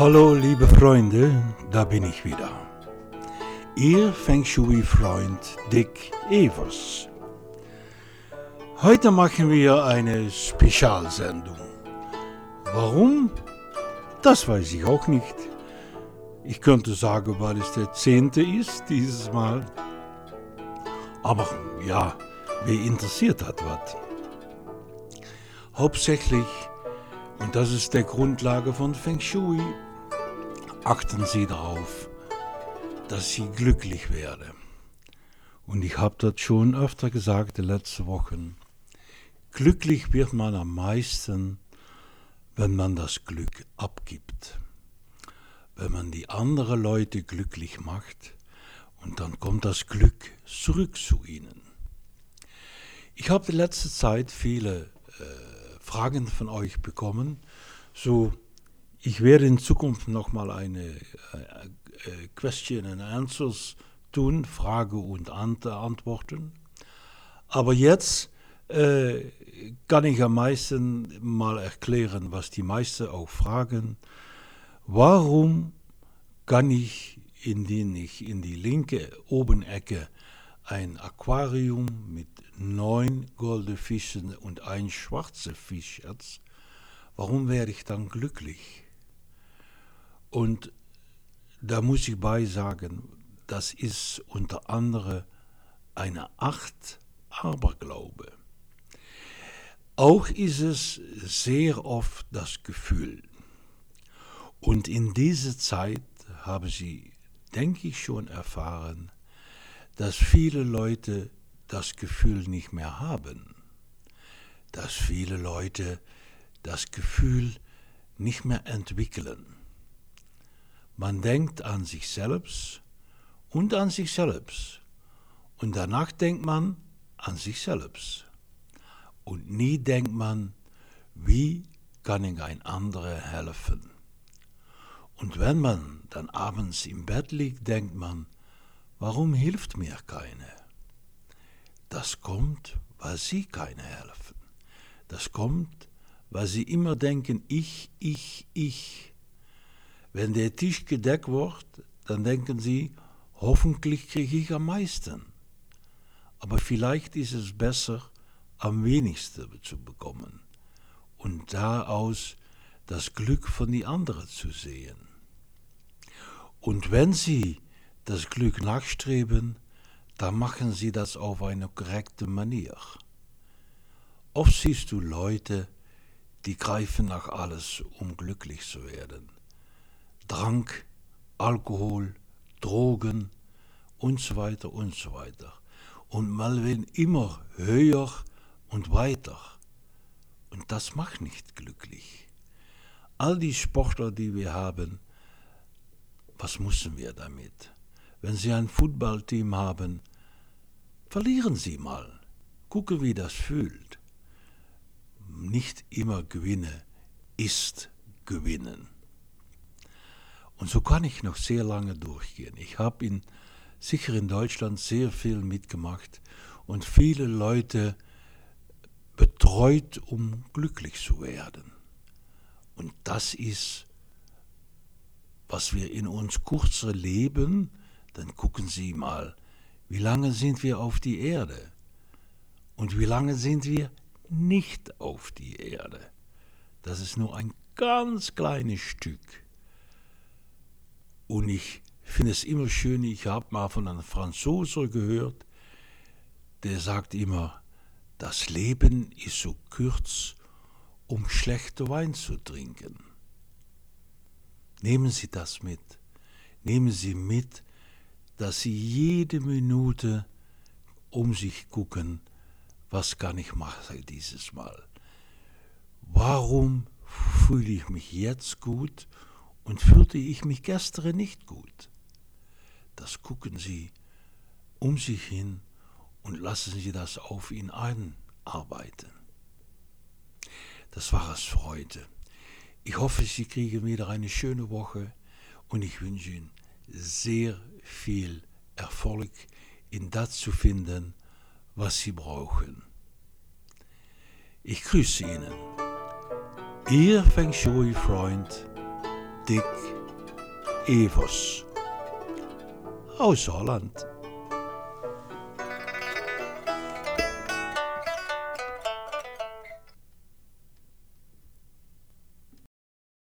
Hallo liebe Freunde, da bin ich wieder. Ihr Feng Shui-Freund Dick Evers. Heute machen wir eine Spezialsendung. Warum? Das weiß ich auch nicht. Ich könnte sagen, weil es der zehnte ist dieses Mal. Aber ja, wer interessiert hat was? Hauptsächlich und das ist der Grundlage von Feng Shui. Achten Sie darauf, dass Sie glücklich werden. Und ich habe das schon öfter gesagt die letzten Wochen. Glücklich wird man am meisten, wenn man das Glück abgibt. Wenn man die anderen Leute glücklich macht und dann kommt das Glück zurück zu ihnen. Ich habe die letzte Zeit viele äh, Fragen von euch bekommen. So, ich werde in Zukunft nochmal eine äh, äh, Question and Answers tun, Frage und Antworten. Aber jetzt äh, kann ich am meisten mal erklären, was die meisten auch fragen. Warum kann ich, indem ich in die linke Obenecke ein Aquarium mit neun goldene Fischen und ein schwarzer Fischherz, warum werde ich dann glücklich? Und da muss ich beisagen, das ist unter anderem eine Art Aberglaube. Auch ist es sehr oft das Gefühl. Und in dieser Zeit haben Sie, denke ich, schon erfahren, dass viele Leute das Gefühl nicht mehr haben, dass viele Leute das Gefühl nicht mehr entwickeln. Man denkt an sich selbst und an sich selbst und danach denkt man an sich selbst. Und nie denkt man, wie kann ich ein anderer helfen. Und wenn man dann abends im Bett liegt, denkt man, Warum hilft mir keine? Das kommt, weil Sie keine helfen. Das kommt, weil Sie immer denken, ich, ich, ich. Wenn der Tisch gedeckt wird, dann denken Sie, hoffentlich kriege ich am meisten. Aber vielleicht ist es besser, am wenigsten zu bekommen und daraus das Glück von die anderen zu sehen. Und wenn Sie das Glück nachstreben, dann machen sie das auf eine korrekte Manier. Oft siehst du Leute, die greifen nach alles, um glücklich zu werden. Trank, Alkohol, Drogen und so weiter und so weiter. Und man will immer höher und weiter. Und das macht nicht glücklich. All die Sportler, die wir haben, was müssen wir damit? wenn Sie ein Footballteam haben, verlieren Sie mal. Gucke, wie das fühlt. Nicht immer gewinne ist gewinnen. Und so kann ich noch sehr lange durchgehen. Ich habe in, sicher in Deutschland sehr viel mitgemacht und viele Leute betreut, um glücklich zu werden. Und das ist, was wir in uns kurzer Leben dann gucken Sie mal, wie lange sind wir auf die Erde und wie lange sind wir nicht auf die Erde. Das ist nur ein ganz kleines Stück. Und ich finde es immer schön, ich habe mal von einem Franzosen gehört, der sagt immer, das Leben ist so kurz, um schlechter Wein zu trinken. Nehmen Sie das mit. Nehmen Sie mit, dass sie jede Minute um sich gucken, was kann ich machen dieses Mal? Warum fühle ich mich jetzt gut und fühlte ich mich gestern nicht gut? Das gucken Sie um sich hin und lassen Sie das auf ihn einarbeiten. Das war es für heute. Ich hoffe, Sie kriegen wieder eine schöne Woche und ich wünsche Ihnen sehr viel Erfolg in das zu finden, was sie brauchen. Ich grüße Ihnen. Ihr Feng Shui-Freund Dick Evers aus Saarland.